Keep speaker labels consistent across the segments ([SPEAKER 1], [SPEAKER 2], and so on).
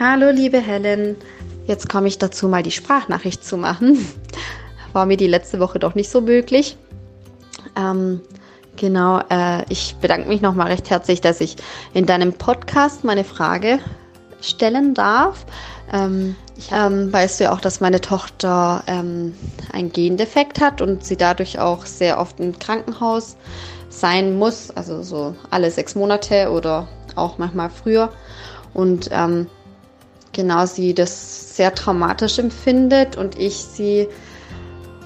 [SPEAKER 1] Hallo, liebe Helen. Jetzt komme ich dazu, mal die Sprachnachricht zu machen. War mir die letzte Woche doch nicht so möglich. Ähm, genau, äh, ich bedanke mich nochmal recht herzlich, dass ich in deinem Podcast meine Frage stellen darf. Ähm, ich, ähm, weißt du ja auch, dass meine Tochter ähm, einen Gendefekt hat und sie dadurch auch sehr oft im Krankenhaus sein muss, also so alle sechs Monate oder auch manchmal früher. Und ähm, genau sie das sehr traumatisch empfindet und ich sie,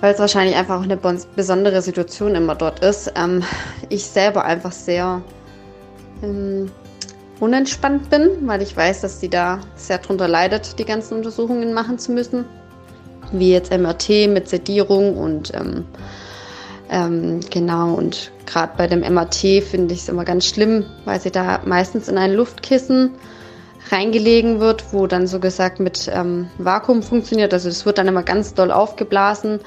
[SPEAKER 1] weil es wahrscheinlich einfach auch eine besondere Situation immer dort ist, ähm, ich selber einfach sehr ähm, unentspannt bin, weil ich weiß, dass sie da sehr drunter leidet, die ganzen Untersuchungen machen zu müssen, wie jetzt MRT mit Sedierung und ähm, ähm, genau, und gerade bei dem MRT finde ich es immer ganz schlimm, weil sie da meistens in ein Luftkissen reingelegen wird, wo dann so gesagt mit ähm, Vakuum funktioniert. Also es wird dann immer ganz doll aufgeblasen,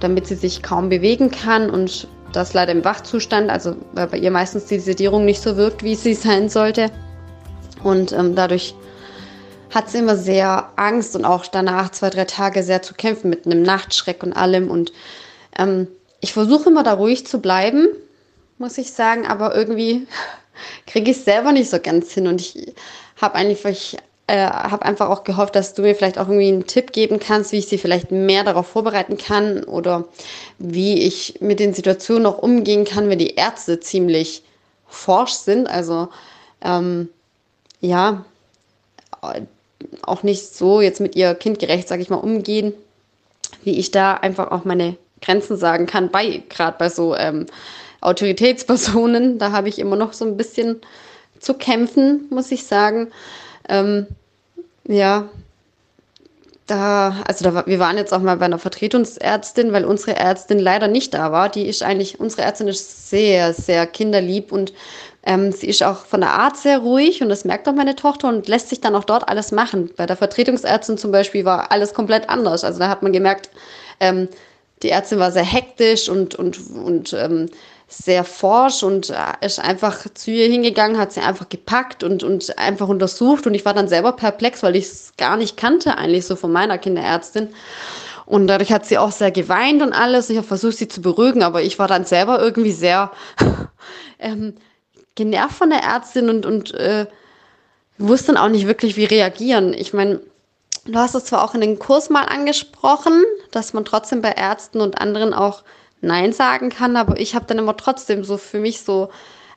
[SPEAKER 1] damit sie sich kaum bewegen kann und das leider im Wachzustand, also weil bei ihr meistens die Sedierung nicht so wirkt, wie sie sein sollte. Und ähm, dadurch hat sie immer sehr Angst und auch danach zwei, drei Tage sehr zu kämpfen mit einem Nachtschreck und allem. Und ähm, ich versuche immer da ruhig zu bleiben, muss ich sagen, aber irgendwie kriege ich es selber nicht so ganz hin. Und ich habe eigentlich äh, habe einfach auch gehofft, dass du mir vielleicht auch irgendwie einen Tipp geben kannst, wie ich sie vielleicht mehr darauf vorbereiten kann oder wie ich mit den Situationen auch umgehen kann, wenn die Ärzte ziemlich forsch sind. Also ähm, ja, auch nicht so jetzt mit ihr kindgerecht, sage ich mal, umgehen, wie ich da einfach auch meine Grenzen sagen kann, bei gerade bei so ähm, Autoritätspersonen. Da habe ich immer noch so ein bisschen zu kämpfen, muss ich sagen. Ähm, ja, da, also da, wir waren jetzt auch mal bei einer Vertretungsärztin, weil unsere Ärztin leider nicht da war. Die ist eigentlich, unsere Ärztin ist sehr, sehr kinderlieb und ähm, sie ist auch von der Art sehr ruhig und das merkt auch meine Tochter und lässt sich dann auch dort alles machen. Bei der Vertretungsärztin zum Beispiel war alles komplett anders. Also da hat man gemerkt, ähm, die Ärztin war sehr hektisch und, und, und ähm, sehr forsch und äh, ist einfach zu ihr hingegangen, hat sie einfach gepackt und, und einfach untersucht. Und ich war dann selber perplex, weil ich es gar nicht kannte, eigentlich so von meiner Kinderärztin. Und dadurch hat sie auch sehr geweint und alles. Ich habe versucht, sie zu beruhigen, aber ich war dann selber irgendwie sehr ähm, genervt von der Ärztin und, und äh, wusste dann auch nicht wirklich, wie reagieren. Ich meine, du hast es zwar auch in den Kurs mal angesprochen, dass man trotzdem bei Ärzten und anderen auch Nein sagen kann, aber ich habe dann immer trotzdem so für mich so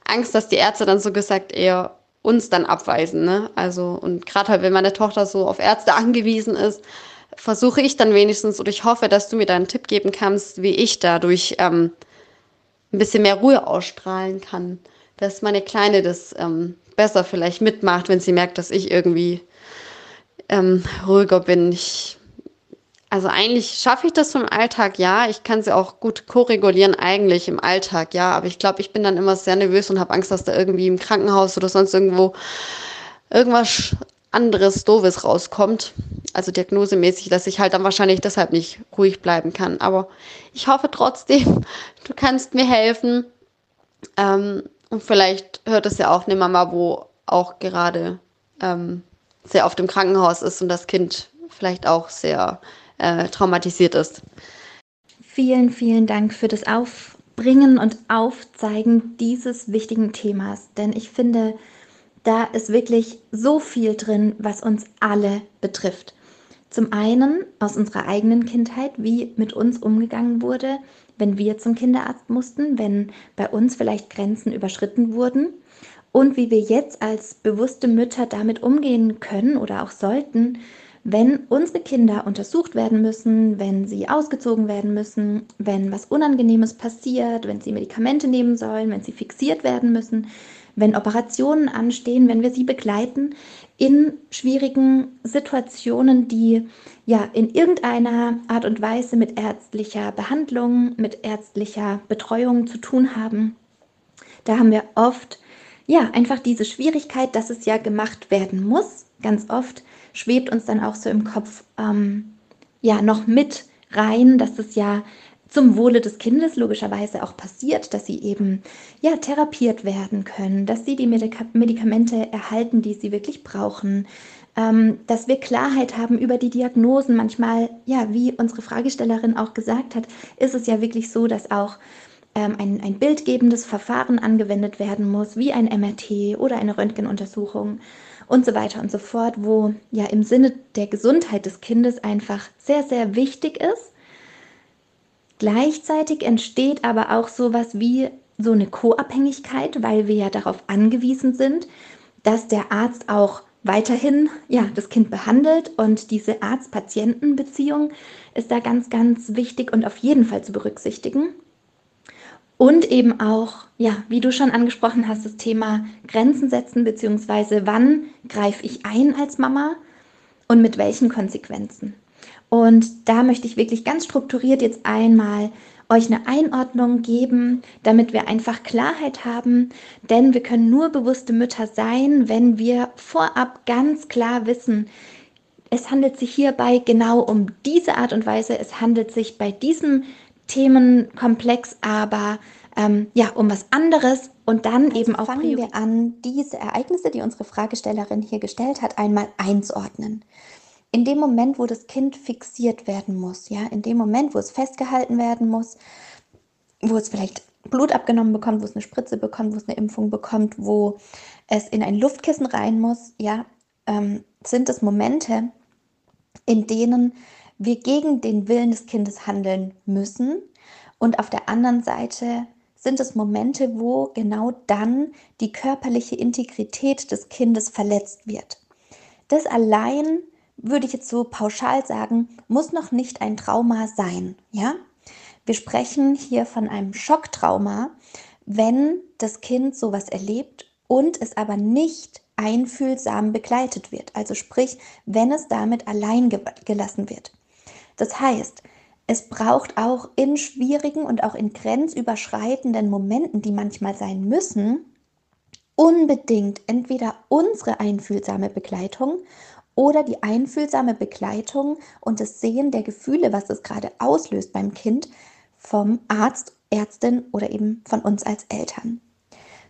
[SPEAKER 1] Angst, dass die Ärzte dann so gesagt eher uns dann abweisen. Ne? Also, und gerade halt, wenn meine Tochter so auf Ärzte angewiesen ist, versuche ich dann wenigstens oder ich hoffe, dass du mir da einen Tipp geben kannst, wie ich dadurch ähm, ein bisschen mehr Ruhe ausstrahlen kann. Dass meine Kleine das ähm, besser vielleicht mitmacht, wenn sie merkt, dass ich irgendwie ähm, ruhiger bin. Ich also eigentlich schaffe ich das im Alltag, ja. Ich kann sie auch gut koregulieren eigentlich im Alltag, ja. Aber ich glaube, ich bin dann immer sehr nervös und habe Angst, dass da irgendwie im Krankenhaus oder sonst irgendwo irgendwas anderes Doofes rauskommt. Also diagnosemäßig, dass ich halt dann wahrscheinlich deshalb nicht ruhig bleiben kann. Aber ich hoffe trotzdem, du kannst mir helfen. Ähm, und vielleicht hört es ja auch eine Mama, wo auch gerade ähm, sehr oft im Krankenhaus ist und das Kind vielleicht auch sehr äh, traumatisiert ist.
[SPEAKER 2] Vielen, vielen Dank für das Aufbringen und Aufzeigen dieses wichtigen Themas, denn ich finde, da ist wirklich so viel drin, was uns alle betrifft. Zum einen aus unserer eigenen Kindheit, wie mit uns umgegangen wurde, wenn wir zum Kinderarzt mussten, wenn bei uns vielleicht Grenzen überschritten wurden und wie wir jetzt als bewusste Mütter damit umgehen können oder auch sollten, wenn unsere Kinder untersucht werden müssen, wenn sie ausgezogen werden müssen, wenn was Unangenehmes passiert, wenn sie Medikamente nehmen sollen, wenn sie fixiert werden müssen, wenn Operationen anstehen, wenn wir sie begleiten in schwierigen Situationen, die ja in irgendeiner Art und Weise mit ärztlicher Behandlung, mit ärztlicher Betreuung zu tun haben. Da haben wir oft ja einfach diese Schwierigkeit, dass es ja gemacht werden muss, ganz oft schwebt uns dann auch so im Kopf ähm, ja noch mit rein, dass es ja zum Wohle des Kindes logischerweise auch passiert, dass sie eben ja therapiert werden können, dass sie die Medika Medikamente erhalten, die sie wirklich brauchen,
[SPEAKER 1] ähm, dass wir Klarheit haben über die Diagnosen. Manchmal, ja, wie unsere Fragestellerin auch gesagt hat, ist es ja wirklich so, dass auch ähm, ein, ein bildgebendes Verfahren angewendet werden muss, wie ein MRT oder eine Röntgenuntersuchung und so weiter und so fort, wo ja im Sinne der Gesundheit des Kindes einfach sehr, sehr wichtig ist. Gleichzeitig entsteht aber auch sowas wie so eine Co-Abhängigkeit, weil wir ja darauf angewiesen sind, dass der Arzt auch weiterhin ja, das Kind behandelt und diese Arzt-Patienten-Beziehung ist da ganz, ganz wichtig und auf jeden Fall zu berücksichtigen. Und eben auch, ja, wie du schon angesprochen hast, das Thema Grenzen setzen, beziehungsweise wann greife ich ein als Mama und mit welchen Konsequenzen. Und da möchte ich wirklich ganz strukturiert jetzt einmal euch eine Einordnung geben, damit wir einfach Klarheit haben. Denn wir können nur bewusste Mütter sein, wenn wir vorab ganz klar wissen, es handelt sich hierbei genau um diese Art und Weise, es handelt sich bei diesem Themenkomplex aber ähm, ja um was anderes. Und dann also eben auch
[SPEAKER 2] fangen wir an, diese Ereignisse, die unsere Fragestellerin hier gestellt hat, einmal einzuordnen. In dem Moment, wo das Kind fixiert werden muss, ja, in dem Moment, wo es festgehalten werden muss, wo es vielleicht Blut abgenommen bekommt, wo es eine Spritze bekommt, wo es eine Impfung bekommt, wo es in ein Luftkissen rein muss, ja, ähm, sind es Momente, in denen wir gegen den Willen des Kindes handeln müssen. Und auf der anderen Seite sind es Momente, wo genau dann die körperliche Integrität des Kindes verletzt wird. Das allein würde ich jetzt so pauschal sagen, muss noch nicht ein Trauma sein, ja? Wir sprechen hier von einem Schocktrauma, wenn das Kind sowas erlebt und es aber nicht einfühlsam begleitet wird. Also sprich, wenn es damit allein gelassen wird. Das heißt, es braucht auch in schwierigen und auch in grenzüberschreitenden Momenten, die manchmal sein müssen, unbedingt entweder unsere einfühlsame Begleitung oder die einfühlsame Begleitung und das Sehen der Gefühle, was es gerade auslöst beim Kind, vom Arzt, Ärztin oder eben von uns als Eltern.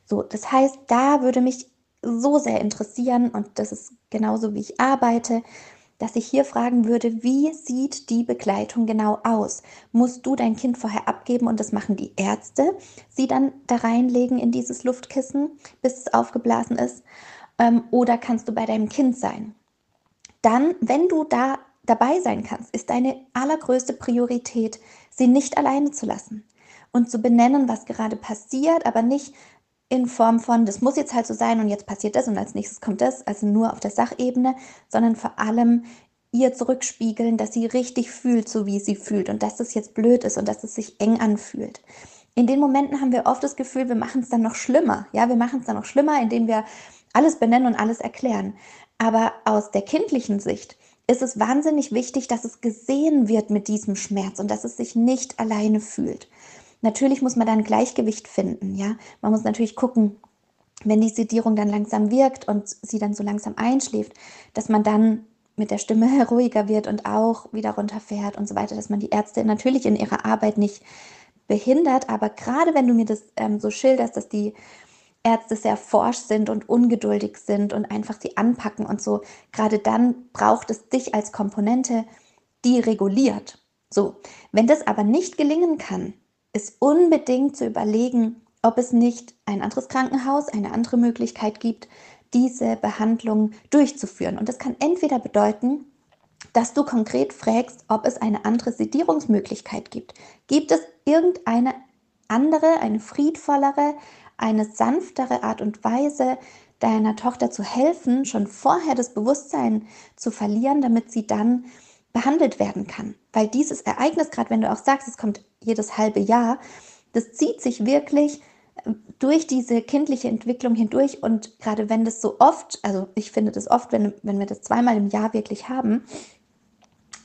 [SPEAKER 2] So, das heißt, da würde mich so sehr interessieren und das ist genauso wie ich arbeite, dass ich hier fragen würde, wie sieht die Begleitung genau aus? Musst du dein Kind vorher abgeben und das machen die Ärzte, sie dann da reinlegen in dieses Luftkissen, bis es aufgeblasen ist? Ähm, oder kannst du bei deinem Kind sein? dann, wenn du da dabei sein kannst, ist deine allergrößte Priorität, sie nicht alleine zu lassen und zu benennen, was gerade passiert, aber nicht in Form von, das muss jetzt halt so sein und jetzt passiert das und als nächstes kommt das, also nur auf der Sachebene, sondern vor allem ihr zurückspiegeln, dass sie richtig fühlt, so wie sie fühlt und dass das jetzt blöd ist und dass es sich eng anfühlt. In den Momenten haben wir oft das Gefühl, wir machen es dann noch schlimmer. Ja, wir machen es dann noch schlimmer, indem wir alles benennen und alles erklären. Aber aus der kindlichen Sicht ist es wahnsinnig wichtig, dass es gesehen wird mit diesem Schmerz und dass es sich nicht alleine fühlt. Natürlich muss man da ein Gleichgewicht finden, ja. Man muss natürlich gucken, wenn die Sedierung dann langsam wirkt und sie dann so langsam einschläft, dass man dann mit der Stimme ruhiger wird und auch wieder runterfährt und so weiter, dass man die Ärzte natürlich in ihrer Arbeit nicht behindert. Aber gerade wenn du mir das ähm, so schilderst, dass die Ärzte sehr forsch sind und ungeduldig sind und einfach sie anpacken und so, gerade dann braucht es dich als Komponente, die reguliert. So, wenn das aber nicht gelingen kann, ist unbedingt zu überlegen, ob es nicht ein anderes Krankenhaus, eine andere Möglichkeit gibt, diese Behandlung durchzuführen. Und das kann entweder bedeuten, dass du konkret fragst, ob es eine andere Sedierungsmöglichkeit gibt. Gibt es irgendeine andere, eine friedvollere, eine sanftere Art und Weise, deiner Tochter zu helfen, schon vorher das Bewusstsein zu verlieren, damit sie dann behandelt werden kann. Weil dieses Ereignis, gerade wenn du auch sagst, es kommt jedes halbe Jahr, das zieht sich wirklich äh, durch diese kindliche Entwicklung hindurch und gerade wenn das so oft, also ich finde das oft, wenn, wenn wir das zweimal im Jahr wirklich haben,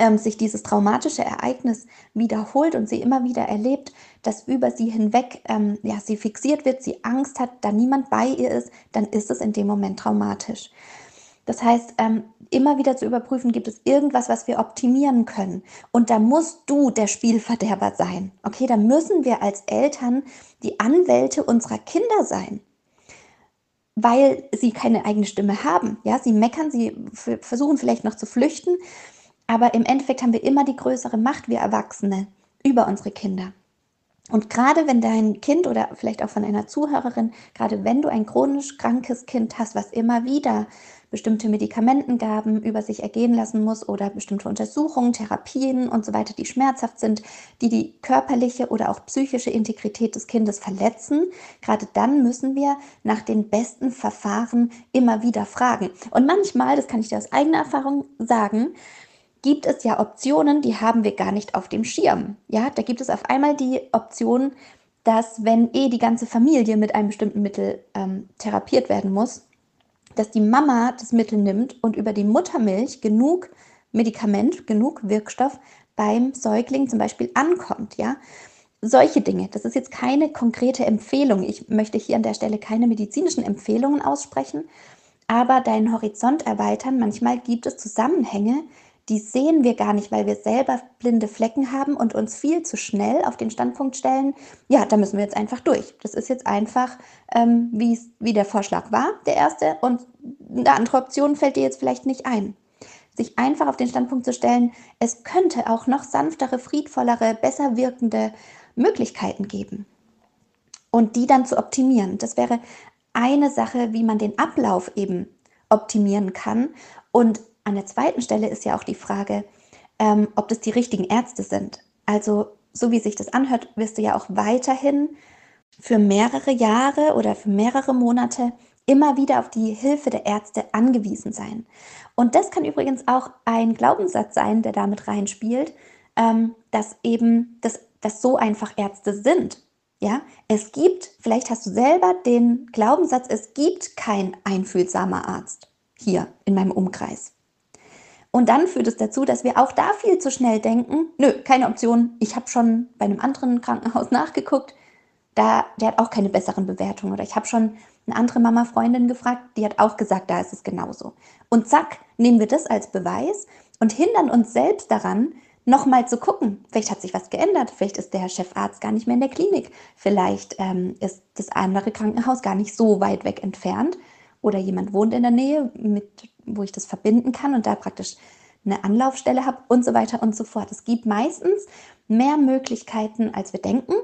[SPEAKER 2] ähm, sich dieses traumatische Ereignis wiederholt und sie immer wieder erlebt, dass über sie hinweg ähm, ja, sie fixiert wird, sie Angst hat, da niemand bei ihr ist, dann ist es in dem Moment traumatisch. Das heißt, ähm, immer wieder zu überprüfen, gibt es irgendwas, was wir optimieren können. Und da musst du der Spielverderber sein. Okay, da müssen wir als Eltern die Anwälte unserer Kinder sein. weil sie keine eigene Stimme haben. Ja, sie meckern, sie versuchen vielleicht noch zu flüchten, aber im Endeffekt haben wir immer die größere Macht, wir Erwachsene, über unsere Kinder. Und gerade wenn dein Kind oder vielleicht auch von einer Zuhörerin, gerade wenn du ein chronisch krankes Kind hast, was immer wieder bestimmte Medikamentengaben über sich ergehen lassen muss oder bestimmte Untersuchungen, Therapien und so weiter, die schmerzhaft sind, die die körperliche oder auch psychische Integrität des Kindes verletzen, gerade dann müssen wir nach den besten Verfahren immer wieder fragen. Und manchmal, das kann ich dir aus eigener Erfahrung sagen, gibt es ja Optionen, die haben wir gar nicht auf dem Schirm. Ja, da gibt es auf einmal die Option, dass wenn eh die ganze Familie mit einem bestimmten Mittel ähm, therapiert werden muss, dass die Mama das Mittel nimmt und über die Muttermilch genug Medikament, genug Wirkstoff beim Säugling zum Beispiel ankommt. Ja, solche Dinge. Das ist jetzt keine konkrete Empfehlung. Ich möchte hier an der Stelle keine medizinischen Empfehlungen aussprechen, aber deinen Horizont erweitern. Manchmal gibt es Zusammenhänge, die sehen wir gar nicht, weil wir selber blinde Flecken haben und uns viel zu schnell auf den Standpunkt stellen, ja, da müssen wir jetzt einfach durch. Das ist jetzt einfach, ähm, wie der Vorschlag war, der erste, und eine andere Option fällt dir jetzt vielleicht nicht ein. Sich einfach auf den Standpunkt zu stellen, es könnte auch noch sanftere, friedvollere, besser wirkende Möglichkeiten geben. Und die dann zu optimieren. Das wäre eine Sache, wie man den Ablauf eben optimieren kann. Und an der zweiten Stelle ist ja auch die Frage, ähm, ob das die richtigen Ärzte sind. Also so wie sich das anhört, wirst du ja auch weiterhin für mehrere Jahre oder für mehrere Monate immer wieder auf die Hilfe der Ärzte angewiesen sein. Und das kann übrigens auch ein Glaubenssatz sein, der damit reinspielt, ähm, dass eben das, dass so einfach Ärzte sind. Ja, es gibt, vielleicht hast du selber den Glaubenssatz, es gibt kein einfühlsamer Arzt hier in meinem Umkreis. Und dann führt es dazu, dass wir auch da viel zu schnell denken, nö, keine Option, ich habe schon bei einem anderen Krankenhaus nachgeguckt, da, der hat auch keine besseren Bewertungen. Oder ich habe schon eine andere Mama-Freundin gefragt, die hat auch gesagt, da ist es genauso. Und zack, nehmen wir das als Beweis und hindern uns selbst daran, nochmal zu gucken. Vielleicht hat sich was geändert, vielleicht ist der Chefarzt gar nicht mehr in der Klinik, vielleicht ähm, ist das andere Krankenhaus gar nicht so weit weg entfernt oder jemand wohnt in der Nähe, mit, wo ich das verbinden kann und da praktisch eine Anlaufstelle habe und so weiter und so fort. Es gibt meistens mehr Möglichkeiten, als wir denken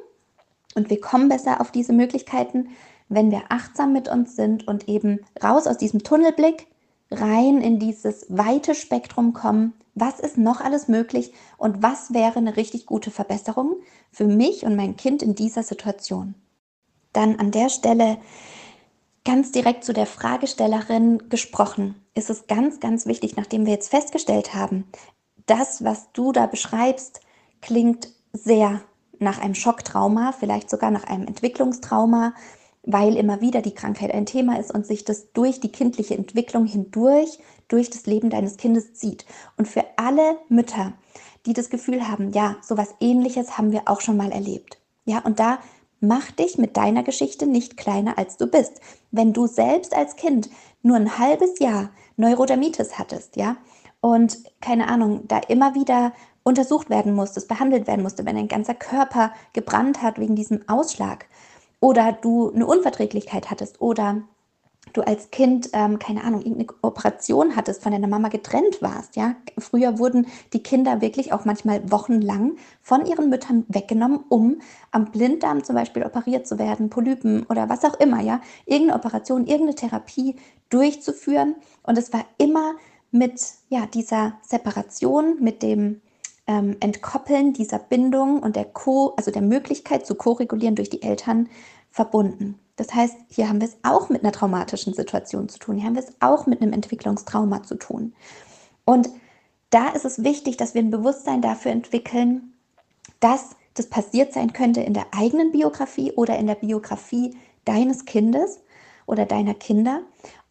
[SPEAKER 2] und wir kommen besser auf diese Möglichkeiten, wenn wir achtsam mit uns sind und eben raus aus diesem Tunnelblick, rein in dieses weite Spektrum kommen. Was ist noch alles möglich und was wäre eine richtig gute Verbesserung für mich und mein Kind in dieser Situation? Dann an der Stelle ganz direkt zu der Fragestellerin gesprochen, ist es ganz, ganz wichtig, nachdem wir jetzt festgestellt haben, das, was du da beschreibst, klingt sehr nach einem Schocktrauma, vielleicht sogar nach einem Entwicklungstrauma, weil immer wieder die Krankheit ein Thema ist und sich das durch die kindliche Entwicklung hindurch, durch das Leben deines Kindes zieht. Und für alle Mütter, die das Gefühl haben, ja, sowas ähnliches haben wir auch schon mal erlebt. Ja, und da Mach dich mit deiner Geschichte nicht kleiner, als du bist. Wenn du selbst als Kind nur ein halbes Jahr Neurodermitis hattest, ja, und keine Ahnung, da immer wieder untersucht werden musstest, behandelt werden musste, wenn dein ganzer Körper gebrannt hat wegen diesem Ausschlag, oder du eine Unverträglichkeit hattest oder du als Kind, ähm, keine Ahnung, irgendeine Operation hattest, von deiner Mama getrennt warst, ja. Früher wurden die Kinder wirklich auch manchmal wochenlang von ihren Müttern weggenommen, um am Blinddarm zum Beispiel operiert zu werden, Polypen oder was auch immer, ja. Irgendeine Operation, irgendeine Therapie durchzuführen. Und es war immer mit, ja, dieser Separation, mit dem ähm, Entkoppeln dieser Bindung und der Co, also der Möglichkeit zu ko-regulieren durch die Eltern verbunden. Das heißt, hier haben wir es auch mit einer traumatischen Situation zu tun. Hier haben wir es auch mit einem Entwicklungstrauma zu tun. Und da ist es wichtig, dass wir ein Bewusstsein dafür entwickeln, dass das passiert sein könnte in der eigenen Biografie oder in der Biografie deines Kindes oder deiner Kinder.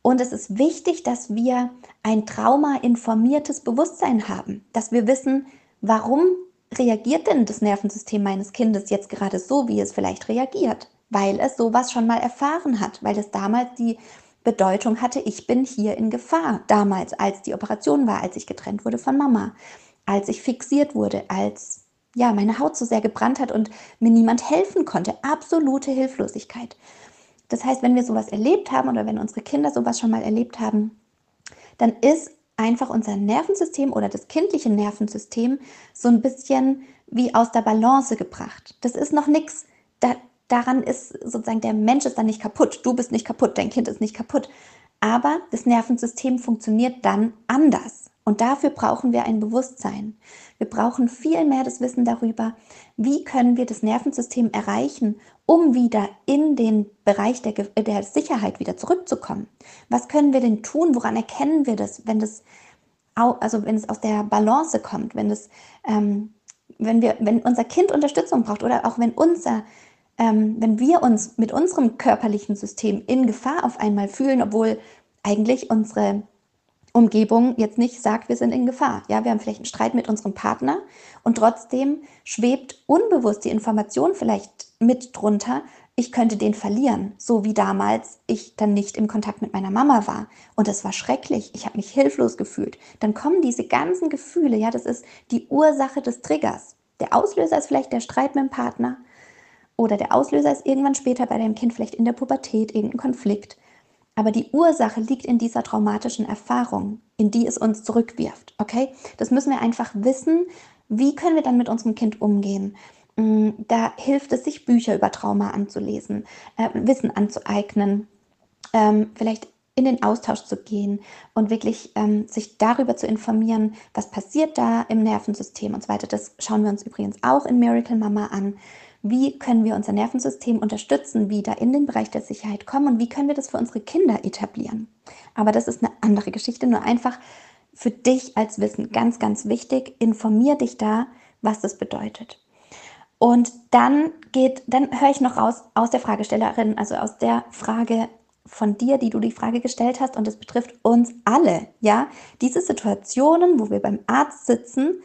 [SPEAKER 2] Und es ist wichtig, dass wir ein traumainformiertes Bewusstsein haben, dass wir wissen, warum reagiert denn das Nervensystem meines Kindes jetzt gerade so, wie es vielleicht reagiert weil es sowas schon mal erfahren hat, weil es damals die Bedeutung hatte, ich bin hier in Gefahr. Damals, als die Operation war, als ich getrennt wurde von Mama, als ich fixiert wurde, als ja, meine Haut so sehr gebrannt hat und mir niemand helfen konnte. Absolute Hilflosigkeit. Das heißt, wenn wir sowas erlebt haben oder wenn unsere Kinder sowas schon mal erlebt haben, dann ist einfach unser Nervensystem oder das kindliche Nervensystem so ein bisschen wie aus der Balance gebracht. Das ist noch nichts. Daran ist sozusagen der Mensch ist dann nicht kaputt. Du bist nicht kaputt, dein Kind ist nicht kaputt. Aber das Nervensystem funktioniert dann anders. Und dafür brauchen wir ein Bewusstsein. Wir brauchen viel mehr das Wissen darüber, wie können wir das Nervensystem erreichen, um wieder in den Bereich der, der Sicherheit wieder zurückzukommen. Was können wir denn tun? Woran erkennen wir das, wenn das, also wenn es aus der Balance kommt, wenn es, ähm, wenn wir, wenn unser Kind Unterstützung braucht oder auch wenn unser ähm, wenn wir uns mit unserem körperlichen System in Gefahr auf einmal fühlen, obwohl eigentlich unsere Umgebung jetzt nicht sagt, wir sind in Gefahr. Ja, wir haben vielleicht einen Streit mit unserem Partner und trotzdem schwebt unbewusst die Information vielleicht mit drunter, ich könnte den verlieren, so wie damals ich dann nicht im Kontakt mit meiner Mama war. Und das war schrecklich. Ich habe mich hilflos gefühlt. Dann kommen diese ganzen Gefühle, ja, das ist die Ursache des Triggers. Der Auslöser ist vielleicht der Streit mit dem Partner oder der Auslöser ist irgendwann später bei deinem Kind vielleicht in der Pubertät, irgendein Konflikt. Aber die Ursache liegt in dieser traumatischen Erfahrung, in die es uns zurückwirft. Okay? Das müssen wir einfach wissen. Wie können wir dann mit unserem Kind umgehen? Mm, da hilft es, sich Bücher über Trauma anzulesen, äh, Wissen anzueignen, ähm, vielleicht in den Austausch zu gehen und wirklich ähm, sich darüber zu informieren, was passiert da im Nervensystem und so weiter. Das schauen wir uns übrigens auch in Miracle Mama an wie können wir unser Nervensystem unterstützen, wieder in den Bereich der Sicherheit kommen und wie können wir das für unsere Kinder etablieren. Aber das ist eine andere Geschichte, nur einfach für dich als Wissen ganz, ganz wichtig. Informier dich da, was das bedeutet. Und dann geht, dann höre ich noch raus aus der Fragestellerin, also aus der Frage von dir, die du die Frage gestellt hast, und es betrifft uns alle, ja, diese Situationen, wo wir beim Arzt sitzen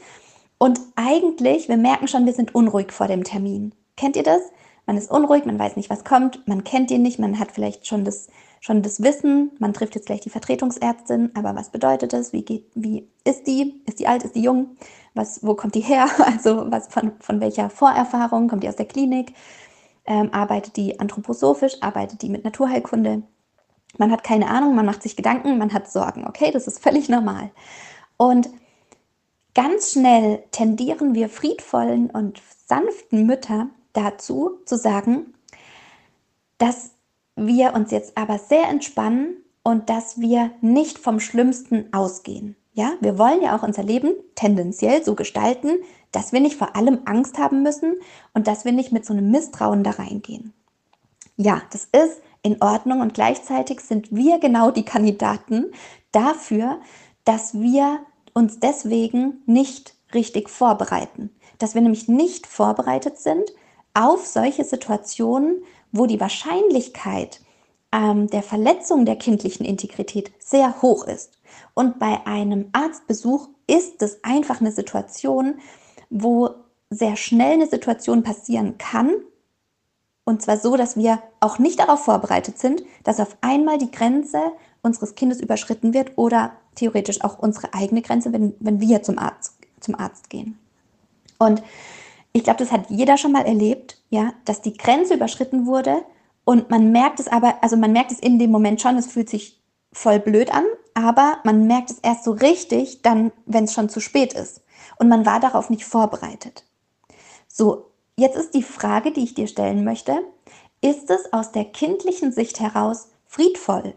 [SPEAKER 2] und eigentlich, wir merken schon, wir sind unruhig vor dem Termin. Kennt ihr das? Man ist unruhig, man weiß nicht, was kommt, man kennt ihn nicht, man hat vielleicht schon das, schon das Wissen, man trifft jetzt gleich die Vertretungsärztin, aber was bedeutet das? Wie, geht, wie ist die? Ist die alt? Ist die jung? Was, wo kommt die her? Also was von, von welcher Vorerfahrung? Kommt die aus der Klinik? Ähm, arbeitet die anthroposophisch? Arbeitet die mit Naturheilkunde? Man hat keine Ahnung, man macht sich Gedanken, man hat Sorgen. Okay, das ist völlig normal. Und ganz schnell tendieren wir friedvollen und sanften Mütter dazu zu sagen, dass wir uns jetzt aber sehr entspannen und dass wir nicht vom Schlimmsten ausgehen. Ja, wir wollen ja auch unser Leben tendenziell so gestalten, dass wir nicht vor allem Angst haben müssen und dass wir nicht mit so einem Misstrauen da reingehen. Ja, das ist in Ordnung und gleichzeitig sind wir genau die Kandidaten dafür, dass wir uns deswegen nicht richtig vorbereiten. Dass wir nämlich nicht vorbereitet sind auf solche Situationen, wo die Wahrscheinlichkeit ähm, der Verletzung der kindlichen Integrität sehr hoch ist. Und bei einem Arztbesuch ist es einfach eine Situation, wo sehr schnell eine Situation passieren kann. Und zwar so, dass wir auch nicht darauf vorbereitet sind, dass auf einmal die Grenze unseres Kindes überschritten wird oder theoretisch auch unsere eigene Grenze, wenn, wenn wir zum Arzt, zum Arzt gehen. Und ich glaube, das hat jeder schon mal erlebt, ja, dass die Grenze überschritten wurde und man merkt es aber, also man merkt es in dem Moment schon, es fühlt sich voll blöd an, aber man merkt es erst so richtig, dann, wenn es schon zu spät ist. Und man war darauf nicht vorbereitet. So, jetzt ist die Frage, die ich dir stellen möchte, ist es aus der kindlichen Sicht heraus friedvoll?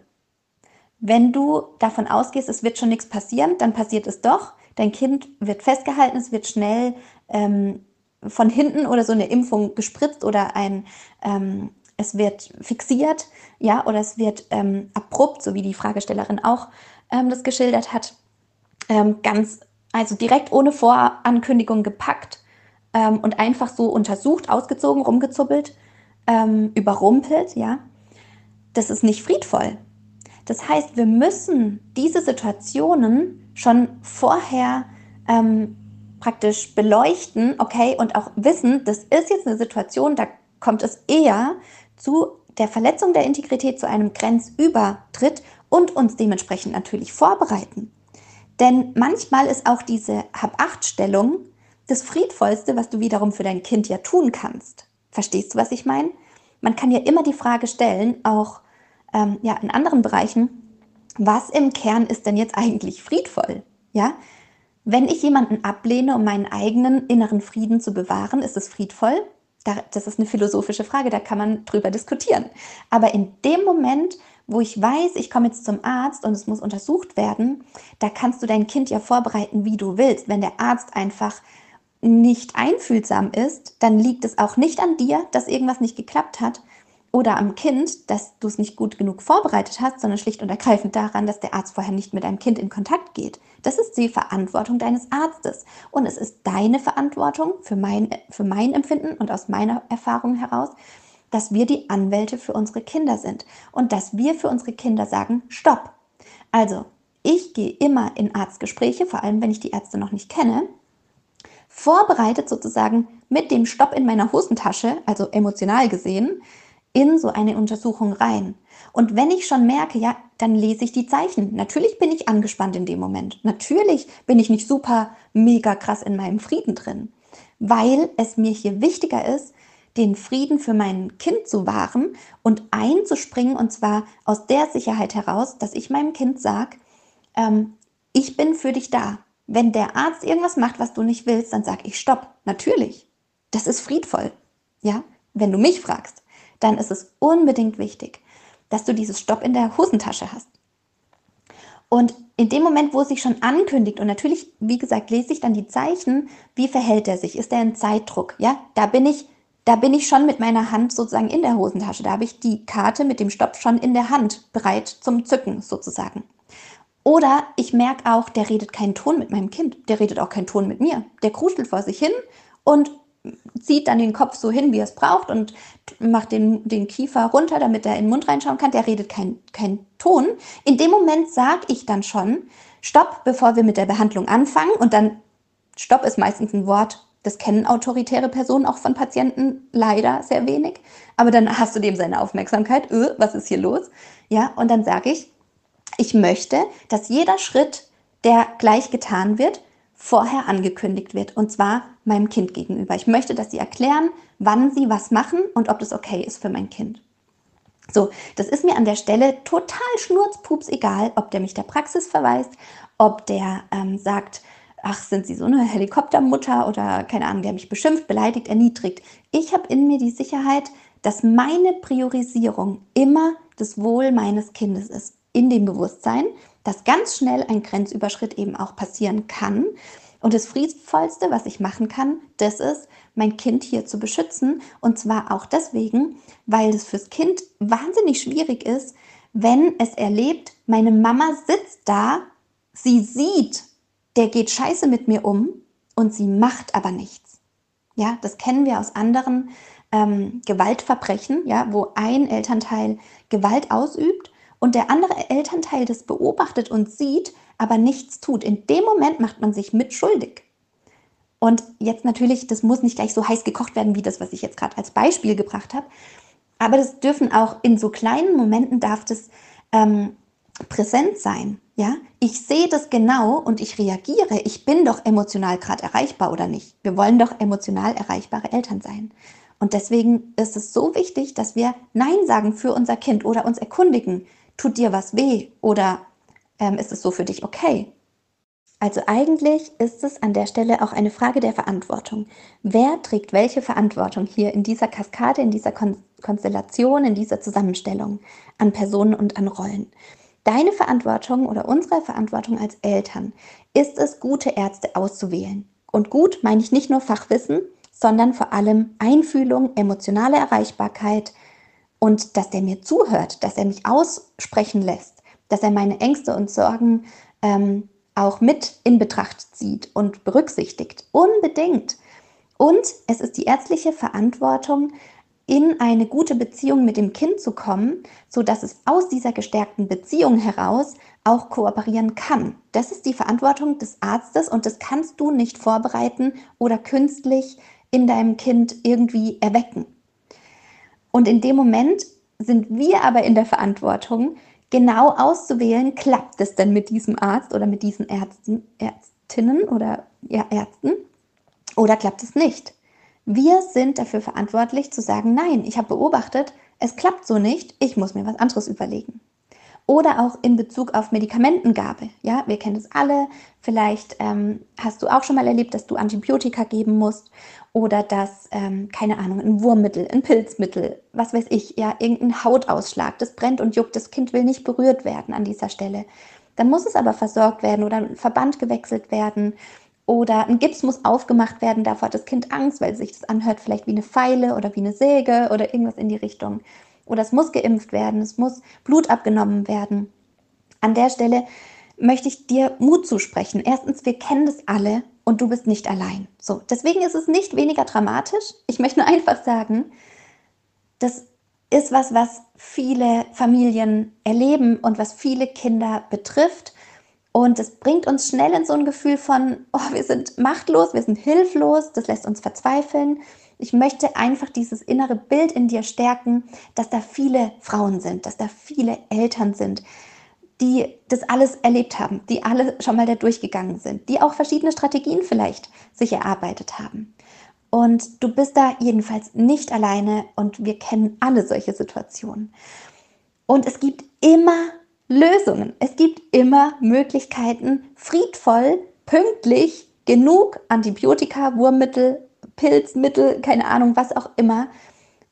[SPEAKER 2] Wenn du davon ausgehst, es wird schon nichts passieren, dann passiert es doch. Dein Kind wird festgehalten, es wird schnell ähm, von hinten oder so eine Impfung gespritzt oder ein, ähm, es wird fixiert, ja, oder es wird ähm, abrupt, so wie die Fragestellerin auch ähm, das geschildert hat, ähm, ganz, also direkt ohne Vorankündigung gepackt ähm, und einfach so untersucht, ausgezogen, rumgezuppelt, ähm, überrumpelt, ja. Das ist nicht friedvoll. Das heißt, wir müssen diese Situationen schon vorher ähm, praktisch beleuchten, okay, und auch wissen, das ist jetzt eine Situation, da kommt es eher zu der Verletzung der Integrität, zu einem Grenzübertritt und uns dementsprechend natürlich vorbereiten. Denn manchmal ist auch diese Hab-Acht-Stellung das Friedvollste, was du wiederum für dein Kind ja tun kannst. Verstehst du, was ich meine? man kann ja immer die Frage stellen, auch ähm, ja, in anderen Bereichen, was im Kern ist denn jetzt eigentlich friedvoll? Ja, wenn ich jemanden ablehne, um meinen eigenen inneren Frieden zu bewahren, ist es friedvoll? Das ist eine philosophische Frage, da kann man drüber diskutieren. Aber in dem Moment, wo ich weiß, ich komme jetzt zum Arzt und es muss untersucht werden, da kannst du dein Kind ja vorbereiten, wie du willst. Wenn der Arzt einfach nicht einfühlsam ist, dann liegt es auch nicht an dir, dass irgendwas nicht geklappt hat, oder am Kind, dass du es nicht gut genug vorbereitet hast, sondern schlicht und ergreifend daran, dass der Arzt vorher nicht mit deinem Kind in Kontakt geht. Das ist die Verantwortung deines Arztes. Und es ist deine Verantwortung für mein, für mein Empfinden und aus meiner Erfahrung heraus, dass wir die Anwälte für unsere Kinder sind und dass wir für unsere Kinder sagen, stopp. Also, ich gehe immer in Arztgespräche, vor allem wenn ich die Ärzte noch nicht kenne, vorbereitet sozusagen mit dem Stopp in meiner Hosentasche, also emotional gesehen, in so eine Untersuchung rein. Und wenn ich schon merke, ja, dann lese ich die Zeichen. Natürlich bin ich angespannt in dem Moment. Natürlich bin ich nicht super, mega krass in meinem Frieden drin, weil es mir hier wichtiger ist, den Frieden für mein Kind zu wahren und einzuspringen und zwar aus der Sicherheit heraus, dass ich meinem Kind sage, ähm, ich bin für dich da. Wenn der Arzt irgendwas macht, was du nicht willst, dann sag ich Stopp. Natürlich. Das ist friedvoll. Ja, wenn du mich fragst dann ist es unbedingt wichtig, dass du dieses Stopp in der Hosentasche hast. Und in dem Moment, wo es sich schon ankündigt, und natürlich, wie gesagt, lese ich dann die Zeichen, wie verhält er sich? Ist er in Zeitdruck? Ja, da bin ich, da bin ich schon mit meiner Hand sozusagen in der Hosentasche. Da habe ich die Karte mit dem Stopp schon in der Hand, bereit zum Zücken sozusagen. Oder ich merke auch, der redet keinen Ton mit meinem Kind, der redet auch keinen Ton mit mir. Der kruschelt vor sich hin und zieht dann den Kopf so hin, wie er es braucht und macht den, den Kiefer runter, damit er in den Mund reinschauen kann. Der redet keinen kein Ton. In dem Moment sage ich dann schon, stopp, bevor wir mit der Behandlung anfangen. Und dann, stopp ist meistens ein Wort, das kennen autoritäre Personen auch von Patienten leider sehr wenig. Aber dann hast du dem seine Aufmerksamkeit, öh, was ist hier los? Ja, und dann sage ich, ich möchte, dass jeder Schritt, der gleich getan wird, vorher angekündigt wird. Und zwar meinem Kind gegenüber. Ich möchte, dass sie erklären, wann sie was machen und ob das okay ist für mein Kind. So, das ist mir an der Stelle total schnurzpups egal, ob der mich der Praxis verweist, ob der ähm, sagt, ach, sind Sie so eine Helikoptermutter oder keine Ahnung, der mich beschimpft, beleidigt, erniedrigt. Ich habe in mir die Sicherheit, dass meine Priorisierung immer das Wohl meines Kindes ist. In dem Bewusstsein, dass ganz schnell ein Grenzüberschritt eben auch passieren kann und das Friedvollste, was ich machen kann, das ist, mein Kind hier zu beschützen. Und zwar auch deswegen, weil es fürs Kind wahnsinnig schwierig ist, wenn es erlebt, meine Mama sitzt da, sie sieht, der geht scheiße mit mir um und sie macht aber nichts. Ja, das kennen wir aus anderen ähm, Gewaltverbrechen, ja, wo ein Elternteil Gewalt ausübt und der andere Elternteil das beobachtet und sieht, aber nichts tut. In dem Moment macht man sich mitschuldig. Und jetzt natürlich, das muss nicht gleich so heiß gekocht werden wie das, was ich jetzt gerade als Beispiel gebracht habe. Aber das dürfen auch in so kleinen Momenten darf das ähm, präsent sein. Ja, ich sehe das genau und ich reagiere. Ich bin doch emotional gerade erreichbar oder nicht. Wir wollen doch emotional erreichbare Eltern sein. Und deswegen ist es so wichtig, dass wir Nein sagen für unser Kind oder uns erkundigen tut dir was weh oder ähm, ist es so für dich okay? Also eigentlich ist es an der Stelle auch eine Frage der Verantwortung. Wer trägt welche Verantwortung hier in dieser Kaskade, in dieser Kon Konstellation, in dieser Zusammenstellung an Personen und an Rollen? Deine Verantwortung oder unsere Verantwortung als Eltern ist es, gute Ärzte auszuwählen. Und gut meine ich nicht nur Fachwissen, sondern vor allem Einfühlung, emotionale Erreichbarkeit, und dass der mir zuhört, dass er mich aussprechen lässt, dass er meine Ängste und Sorgen ähm, auch mit in Betracht zieht und berücksichtigt. Unbedingt. Und es ist die ärztliche Verantwortung, in eine gute Beziehung mit dem Kind zu kommen, sodass es aus dieser gestärkten Beziehung heraus auch kooperieren kann. Das ist die Verantwortung des Arztes und das kannst du nicht vorbereiten oder künstlich in deinem Kind irgendwie erwecken. Und in dem Moment sind wir aber in der Verantwortung, genau auszuwählen, klappt es denn mit diesem Arzt oder mit diesen Ärzten, Ärztinnen oder ja, Ärzten oder klappt es nicht? Wir sind dafür verantwortlich zu sagen, nein, ich habe beobachtet, es klappt so nicht, ich muss mir was anderes überlegen. Oder auch in Bezug auf Medikamentengabe. Ja, wir kennen das alle. Vielleicht ähm, hast du auch schon mal erlebt, dass du Antibiotika geben musst oder dass, ähm, keine Ahnung, ein Wurmmittel, ein Pilzmittel, was weiß ich, ja, irgendein Hautausschlag, das brennt und juckt, das Kind will nicht berührt werden an dieser Stelle. Dann muss es aber versorgt werden oder ein Verband gewechselt werden oder ein Gips muss aufgemacht werden, davor hat das Kind Angst, weil sich das anhört vielleicht wie eine Pfeile oder wie eine Säge oder irgendwas in die Richtung. Oder es muss geimpft werden, es muss Blut abgenommen werden. An der Stelle möchte ich dir Mut zusprechen. Erstens, wir kennen das alle und du bist nicht allein. So, deswegen ist es nicht weniger dramatisch. Ich möchte nur einfach sagen, das ist was, was viele Familien erleben und was viele Kinder betrifft. Und es bringt uns schnell in so ein Gefühl von, oh, wir sind machtlos, wir sind hilflos, das lässt uns verzweifeln. Ich möchte einfach dieses innere Bild in dir stärken, dass da viele Frauen sind, dass da viele Eltern sind, die das alles erlebt haben, die alle schon mal da durchgegangen sind, die auch verschiedene Strategien vielleicht sich erarbeitet haben. Und du bist da jedenfalls nicht alleine und wir kennen alle solche Situationen. Und es gibt immer Lösungen. Es gibt immer Möglichkeiten, friedvoll, pünktlich genug Antibiotika, Wurmmittel, Pilzmittel, keine Ahnung, was auch immer,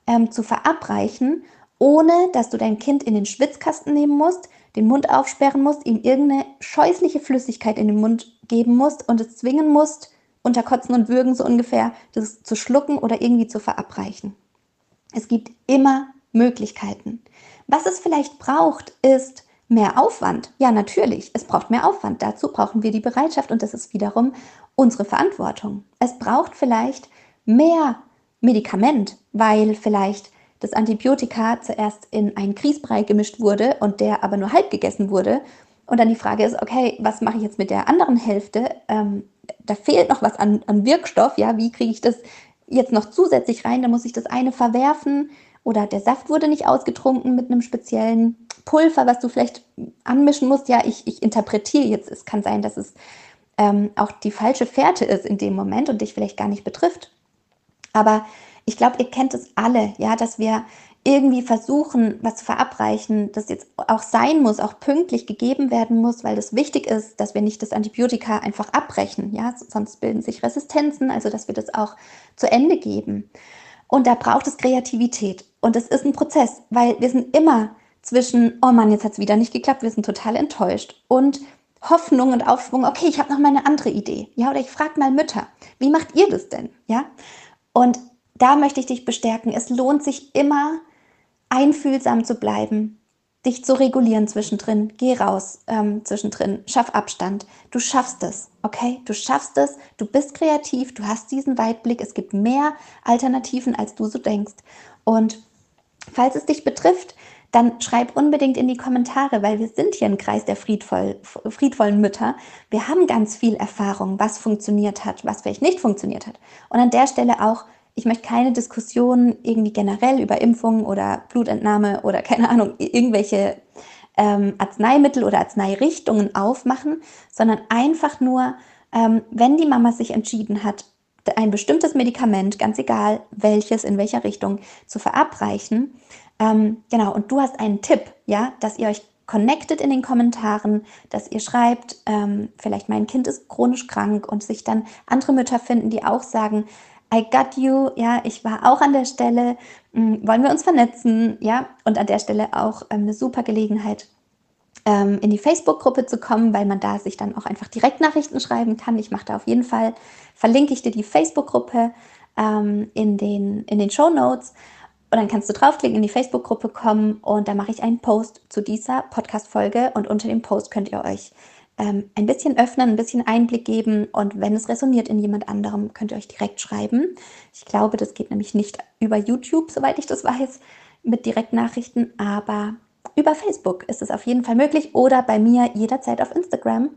[SPEAKER 2] ähm, zu verabreichen, ohne dass du dein Kind in den Schwitzkasten nehmen musst, den Mund aufsperren musst, ihm irgendeine scheußliche Flüssigkeit in den Mund geben musst und es zwingen musst, unter Kotzen und Würgen so ungefähr, das zu schlucken oder irgendwie zu verabreichen. Es gibt immer Möglichkeiten. Was es vielleicht braucht, ist mehr Aufwand. Ja, natürlich, es braucht mehr Aufwand. Dazu brauchen wir die Bereitschaft und das ist wiederum unsere Verantwortung. Es braucht vielleicht mehr Medikament, weil vielleicht das Antibiotika zuerst in einen Grießbrei gemischt wurde und der aber nur halb gegessen wurde. Und dann die Frage ist, okay, was mache ich jetzt mit der anderen Hälfte? Ähm, da fehlt noch was an, an Wirkstoff, ja, wie kriege ich das jetzt noch zusätzlich rein? Da muss ich das eine verwerfen oder der Saft wurde nicht ausgetrunken mit einem speziellen Pulver, was du vielleicht anmischen musst. Ja, ich, ich interpretiere jetzt, es kann sein, dass es ähm, auch die falsche Fährte ist in dem Moment und dich vielleicht gar nicht betrifft. Aber ich glaube, ihr kennt es alle, ja, dass wir irgendwie versuchen, was zu verabreichen, das jetzt auch sein muss, auch pünktlich gegeben werden muss, weil das wichtig ist, dass wir nicht das Antibiotika einfach abbrechen, ja, sonst bilden sich Resistenzen, also dass wir das auch zu Ende geben. Und da braucht es Kreativität. Und es ist ein Prozess, weil wir sind immer zwischen, oh Mann, jetzt hat es wieder nicht geklappt, wir sind total enttäuscht. Und Hoffnung und Aufschwung, okay, ich habe noch mal eine andere Idee. Ja, oder ich frage mal Mütter, wie macht ihr das denn? Ja, und da möchte ich dich bestärken. Es lohnt sich immer, einfühlsam zu bleiben, dich zu regulieren zwischendrin. Geh raus ähm, zwischendrin, schaff Abstand. Du schaffst es, okay? Du schaffst es, du bist kreativ, du hast diesen Weitblick. Es gibt mehr Alternativen, als du so denkst. Und falls es dich betrifft, dann schreib unbedingt in die Kommentare, weil wir sind hier im Kreis der friedvoll, friedvollen Mütter. Wir haben ganz viel Erfahrung, was funktioniert hat, was vielleicht nicht funktioniert hat. Und an der Stelle auch, ich möchte keine Diskussion irgendwie generell über Impfungen oder Blutentnahme oder keine Ahnung, irgendwelche ähm, Arzneimittel oder Arzneirichtungen aufmachen, sondern einfach nur, ähm, wenn die Mama sich entschieden hat, ein bestimmtes Medikament, ganz egal welches, in welcher Richtung, zu verabreichen, ähm, genau, und du hast einen Tipp, ja, dass ihr euch connectet in den Kommentaren, dass ihr schreibt, ähm, vielleicht mein Kind ist chronisch krank und sich dann andere Mütter finden, die auch sagen, I got you, ja, ich war auch an der Stelle, mh, hm, wollen wir uns vernetzen, ja, und an der Stelle auch ähm, eine super Gelegenheit, ähm, in die Facebook-Gruppe zu kommen, weil man da sich dann auch einfach Direktnachrichten schreiben kann. Ich mache da auf jeden Fall, verlinke ich dir die Facebook-Gruppe ähm, in den, in den Show Notes. Und dann kannst du draufklicken, in die Facebook-Gruppe kommen und da mache ich einen Post zu dieser Podcast-Folge und unter dem Post könnt ihr euch ähm, ein bisschen öffnen, ein bisschen Einblick geben und wenn es resoniert in jemand anderem, könnt ihr euch direkt schreiben. Ich glaube, das geht nämlich nicht über YouTube, soweit ich das weiß, mit Direktnachrichten, aber über Facebook ist es auf jeden Fall möglich oder bei mir jederzeit auf Instagram.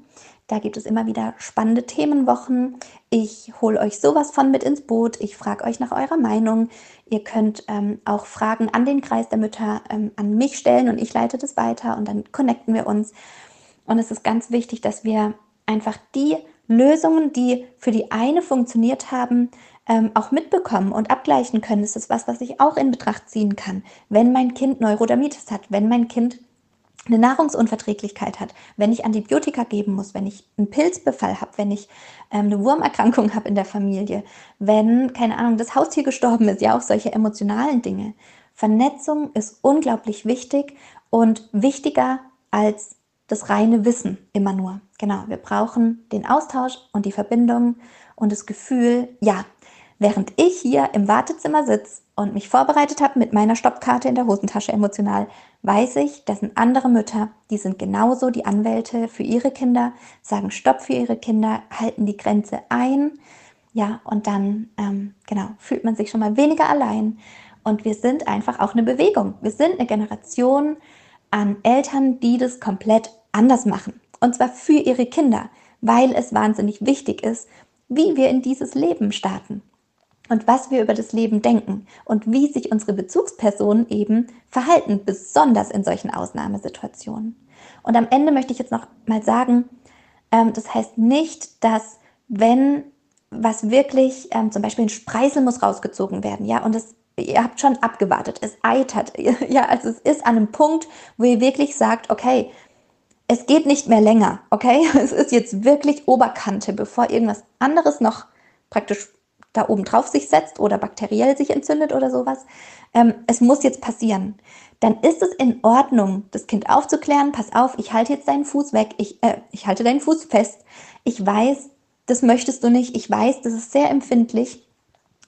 [SPEAKER 2] Da gibt es immer wieder spannende Themenwochen. Ich hole euch sowas von mit ins Boot. Ich frage euch nach eurer Meinung. Ihr könnt ähm, auch Fragen an den Kreis der Mütter ähm, an mich stellen und ich leite das weiter und dann connecten wir uns. Und es ist ganz wichtig, dass wir einfach die Lösungen, die für die eine funktioniert haben, ähm, auch mitbekommen und abgleichen können. Das ist was, was ich auch in Betracht ziehen kann. Wenn mein Kind Neurodermitis hat, wenn mein Kind eine Nahrungsunverträglichkeit hat, wenn ich Antibiotika geben muss, wenn ich einen Pilzbefall habe, wenn ich ähm, eine Wurmerkrankung habe in der Familie, wenn, keine Ahnung, das Haustier gestorben ist, ja auch solche emotionalen Dinge. Vernetzung ist unglaublich wichtig und wichtiger als das reine Wissen immer nur. Genau, wir brauchen den Austausch und die Verbindung und das Gefühl, ja, während ich hier im Wartezimmer sitze und mich vorbereitet habe mit meiner Stoppkarte in der Hosentasche emotional, weiß ich, das sind andere Mütter, die sind genauso die Anwälte für ihre Kinder, sagen Stopp für ihre Kinder, halten die Grenze ein. Ja, und dann, ähm, genau, fühlt man sich schon mal weniger allein. Und wir sind einfach auch eine Bewegung. Wir sind eine Generation an Eltern, die das komplett anders machen. Und zwar für ihre Kinder, weil es wahnsinnig wichtig ist, wie wir in dieses Leben starten und was wir über das Leben denken und wie sich unsere Bezugspersonen eben verhalten, besonders in solchen Ausnahmesituationen. Und am Ende möchte ich jetzt noch mal sagen, ähm, das heißt nicht, dass wenn was wirklich, ähm, zum Beispiel ein Spreisel muss rausgezogen werden, ja, und es, ihr habt schon abgewartet, es eitert, ja, also es ist an einem Punkt, wo ihr wirklich sagt, okay, es geht nicht mehr länger, okay? Es ist jetzt wirklich Oberkante, bevor irgendwas anderes noch praktisch da oben drauf sich setzt oder bakteriell sich entzündet oder sowas. Ähm, es muss jetzt passieren. Dann ist es in Ordnung, das Kind aufzuklären. Pass auf, ich halte jetzt deinen Fuß weg. Ich, äh, ich halte deinen Fuß fest. Ich weiß, das möchtest du nicht. Ich weiß, das ist sehr empfindlich.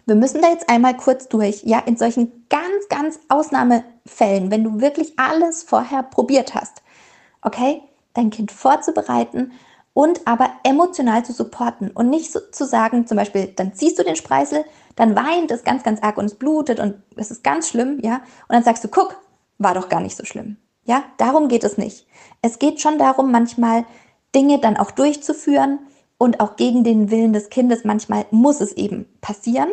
[SPEAKER 2] Wir müssen da jetzt einmal kurz durch. Ja, in solchen ganz, ganz Ausnahmefällen, wenn du wirklich alles vorher probiert hast, okay, dein Kind vorzubereiten und aber emotional zu supporten und nicht so, zu sagen, zum Beispiel, dann ziehst du den Spreisel, dann weint es ganz, ganz arg und es blutet und es ist ganz schlimm, ja, und dann sagst du, guck, war doch gar nicht so schlimm. Ja, darum geht es nicht. Es geht schon darum, manchmal Dinge dann auch durchzuführen und auch gegen den Willen des Kindes. Manchmal muss es eben passieren,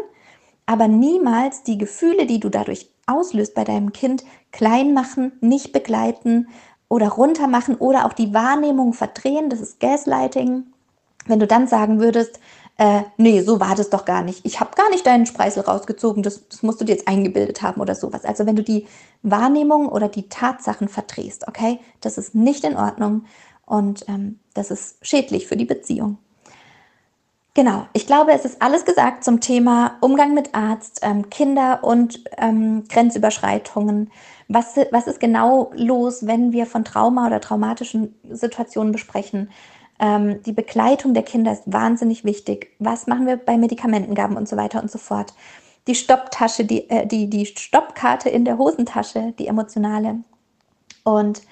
[SPEAKER 2] aber niemals die Gefühle, die du dadurch auslöst bei deinem Kind, klein machen, nicht begleiten oder runter machen oder auch die Wahrnehmung verdrehen. Das ist Gaslighting. Wenn du dann sagen würdest, äh, nee, so war das doch gar nicht. Ich habe gar nicht deinen Spreisel rausgezogen, das, das musst du dir jetzt eingebildet haben oder sowas. Also wenn du die Wahrnehmung oder die Tatsachen verdrehst, okay, das ist nicht in Ordnung und ähm, das ist schädlich für die Beziehung. Genau, ich glaube, es ist alles gesagt zum Thema Umgang mit Arzt, ähm, Kinder und ähm, Grenzüberschreitungen. Was, was ist genau los, wenn wir von Trauma oder traumatischen Situationen besprechen? Ähm, die Begleitung der Kinder ist wahnsinnig wichtig. Was machen wir bei Medikamentengaben und so weiter und so fort? Die Stopptasche, die, äh, die, die Stoppkarte in der Hosentasche, die emotionale. Und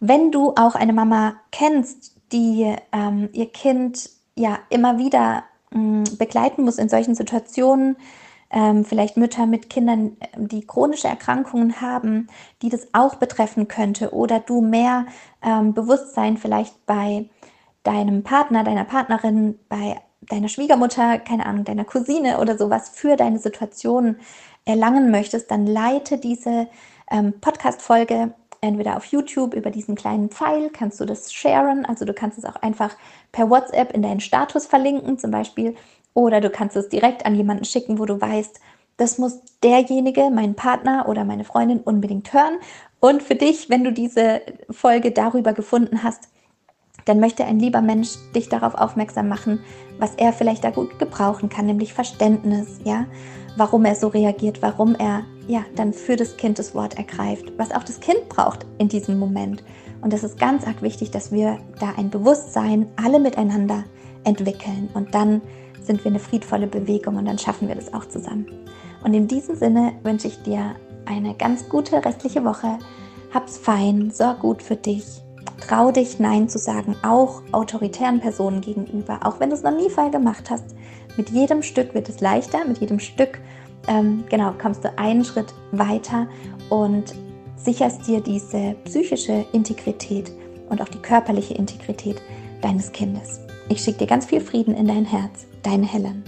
[SPEAKER 2] wenn du auch eine Mama kennst, die ähm, ihr Kind ja immer wieder mh, mm, begleiten muss in solchen Situationen. Ähm, vielleicht Mütter mit Kindern, die chronische Erkrankungen haben, die das auch betreffen könnte. Oder du mehr ähm, Bewusstsein vielleicht bei deinem Partner, deiner Partnerin, bei deiner Schwiegermutter, keine Ahnung, deiner Cousine oder sowas für deine Situation erlangen möchtest, dann leite diese ähm, Podcast-Folge entweder auf YouTube über diesen kleinen Pfeil, kannst du das sharen, also du kannst es auch einfach per WhatsApp in deinen Status verlinken zum Beispiel, oder du kannst es direkt an jemanden schicken, wo du weißt, das muss derjenige, mein Partner oder meine Freundin unbedingt hören. Und für dich, wenn du diese Folge darüber gefunden hast, dann möchte ein lieber Mensch dich darauf aufmerksam machen, was er vielleicht da gut gebrauchen kann, nämlich Verständnis, ja, warum er so reagiert, warum er ja dann für das Kind das Wort ergreift, was auch das Kind braucht in diesem Moment. Und das ist ganz arg wichtig, dass wir da ein Bewusstsein alle miteinander entwickeln und dann sind wir eine friedvolle Bewegung und dann schaffen wir das auch zusammen. Und in diesem Sinne wünsche ich dir eine ganz gute restliche Woche. Hab's fein, sorg gut für dich. Trau dich, Nein zu sagen, auch autoritären Personen gegenüber, auch wenn du es noch nie vorher gemacht hast. Mit jedem Stück wird es leichter, mit jedem Stück ähm, genau, kommst du einen Schritt weiter und sicherst dir diese psychische Integrität und auch die körperliche Integrität deines Kindes. Ich schicke dir ganz viel Frieden in dein Herz. Deine Helen.